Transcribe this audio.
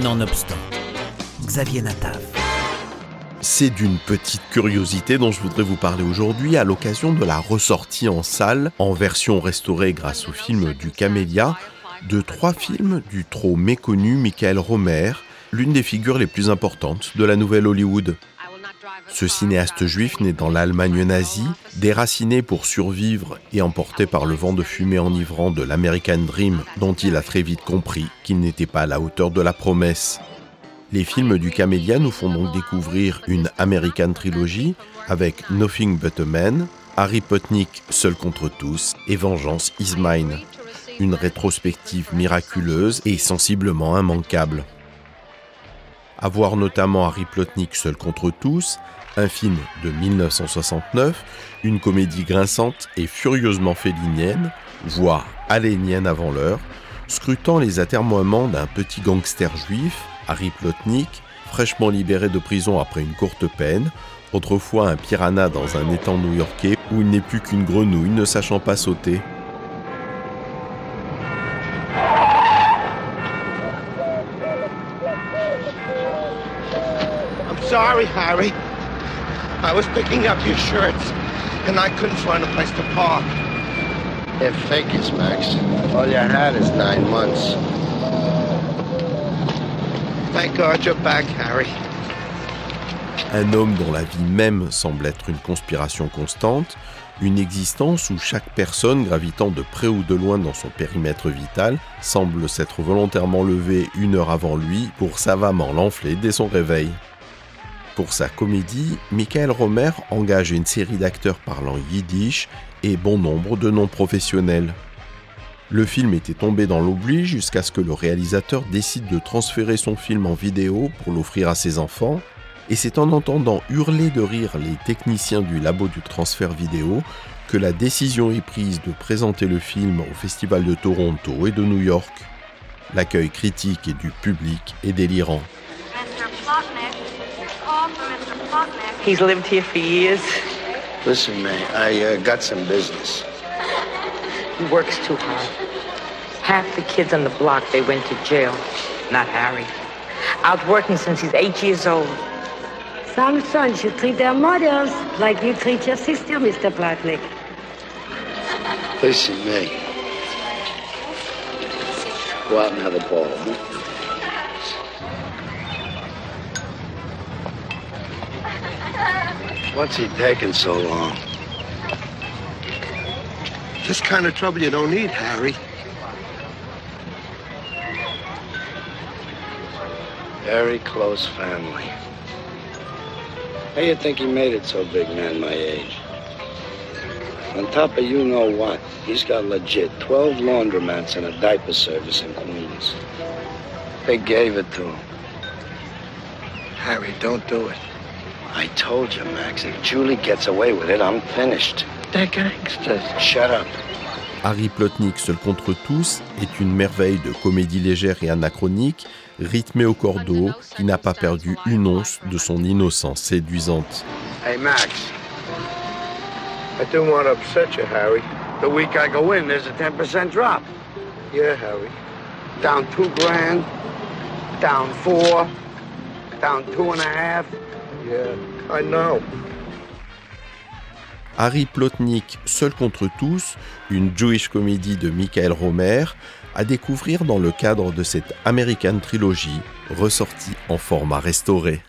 Nonobstant, Xavier Natav. C'est d'une petite curiosité dont je voudrais vous parler aujourd'hui à l'occasion de la ressortie en salle, en version restaurée grâce au film du Camélia, de trois films du trop méconnu Michael Romer, l'une des figures les plus importantes de la nouvelle Hollywood. Ce cinéaste juif né dans l'Allemagne nazie, déraciné pour survivre et emporté par le vent de fumée enivrant de l'American Dream dont il a très vite compris qu'il n'était pas à la hauteur de la promesse. Les films du Camélia nous font donc découvrir une American Trilogy avec Nothing But a Man, Harry Potnik Seul contre tous et Vengeance is Mine. Une rétrospective miraculeuse et sensiblement immanquable. À voir notamment Harry Plotnik Seul contre tous, un film de 1969, une comédie grinçante et furieusement félinienne, voire alénienne avant l'heure, scrutant les atermoiements d'un petit gangster juif Harry Plotnik, fraîchement libéré de prison après une courte peine, autrefois un piranha dans un étang new-yorkais où il n'est plus qu'une grenouille ne sachant pas sauter. I'm sorry, Harry. I was picking up your shirts, and I couldn't find a place to park. It figures, Max. All you had is nine months. Thank God you're back, Harry. Un homme dont la vie même semble être une conspiration constante, une existence où chaque personne gravitant de près ou de loin dans son périmètre vital semble s'être volontairement levée une heure avant lui pour savamment l'enfler dès son réveil. Pour sa comédie, Michael Romer engage une série d'acteurs parlant yiddish et bon nombre de noms professionnels. Le film était tombé dans l'oubli jusqu'à ce que le réalisateur décide de transférer son film en vidéo pour l'offrir à ses enfants, et c'est en entendant hurler de rire les techniciens du labo du transfert vidéo que la décision est prise de présenter le film au Festival de Toronto et de New York. L'accueil critique et du public est délirant. He's lived here for years. Listen, May, I uh, got some business. He works too hard. Half the kids on the block, they went to jail. Not Harry. Out working since he's eight years old. Some sons should treat their mothers like you treat your sister, Mr. Platnick. Listen, May. Go out and have a ball, huh? What's he taking so long? This kind of trouble you don't need, Harry. Very close family. How you think he made it so big, man my age? On top of you know what, he's got legit 12 laundromats and a diaper service in Queens. They gave it to him. Harry, don't do it. I told you, Max, if Julie gets away with it, I'm finished. They're gangsters. Shut up. Harry Plotnik seul contre tous est une merveille de comédie légère et anachronique, rythmée au cordeau, qui n'a pas perdu une once de son innocence séduisante. Hey, Max. I don't want to upset you, Harry. The week I go in, there's a 10% drop. Yeah, Harry. Down two grand, down four, down two and a half. Yeah, I know. Harry Plotnik, Seul contre tous, une Jewish comédie de Michael Romer, à découvrir dans le cadre de cette American Trilogy, ressortie en format restauré.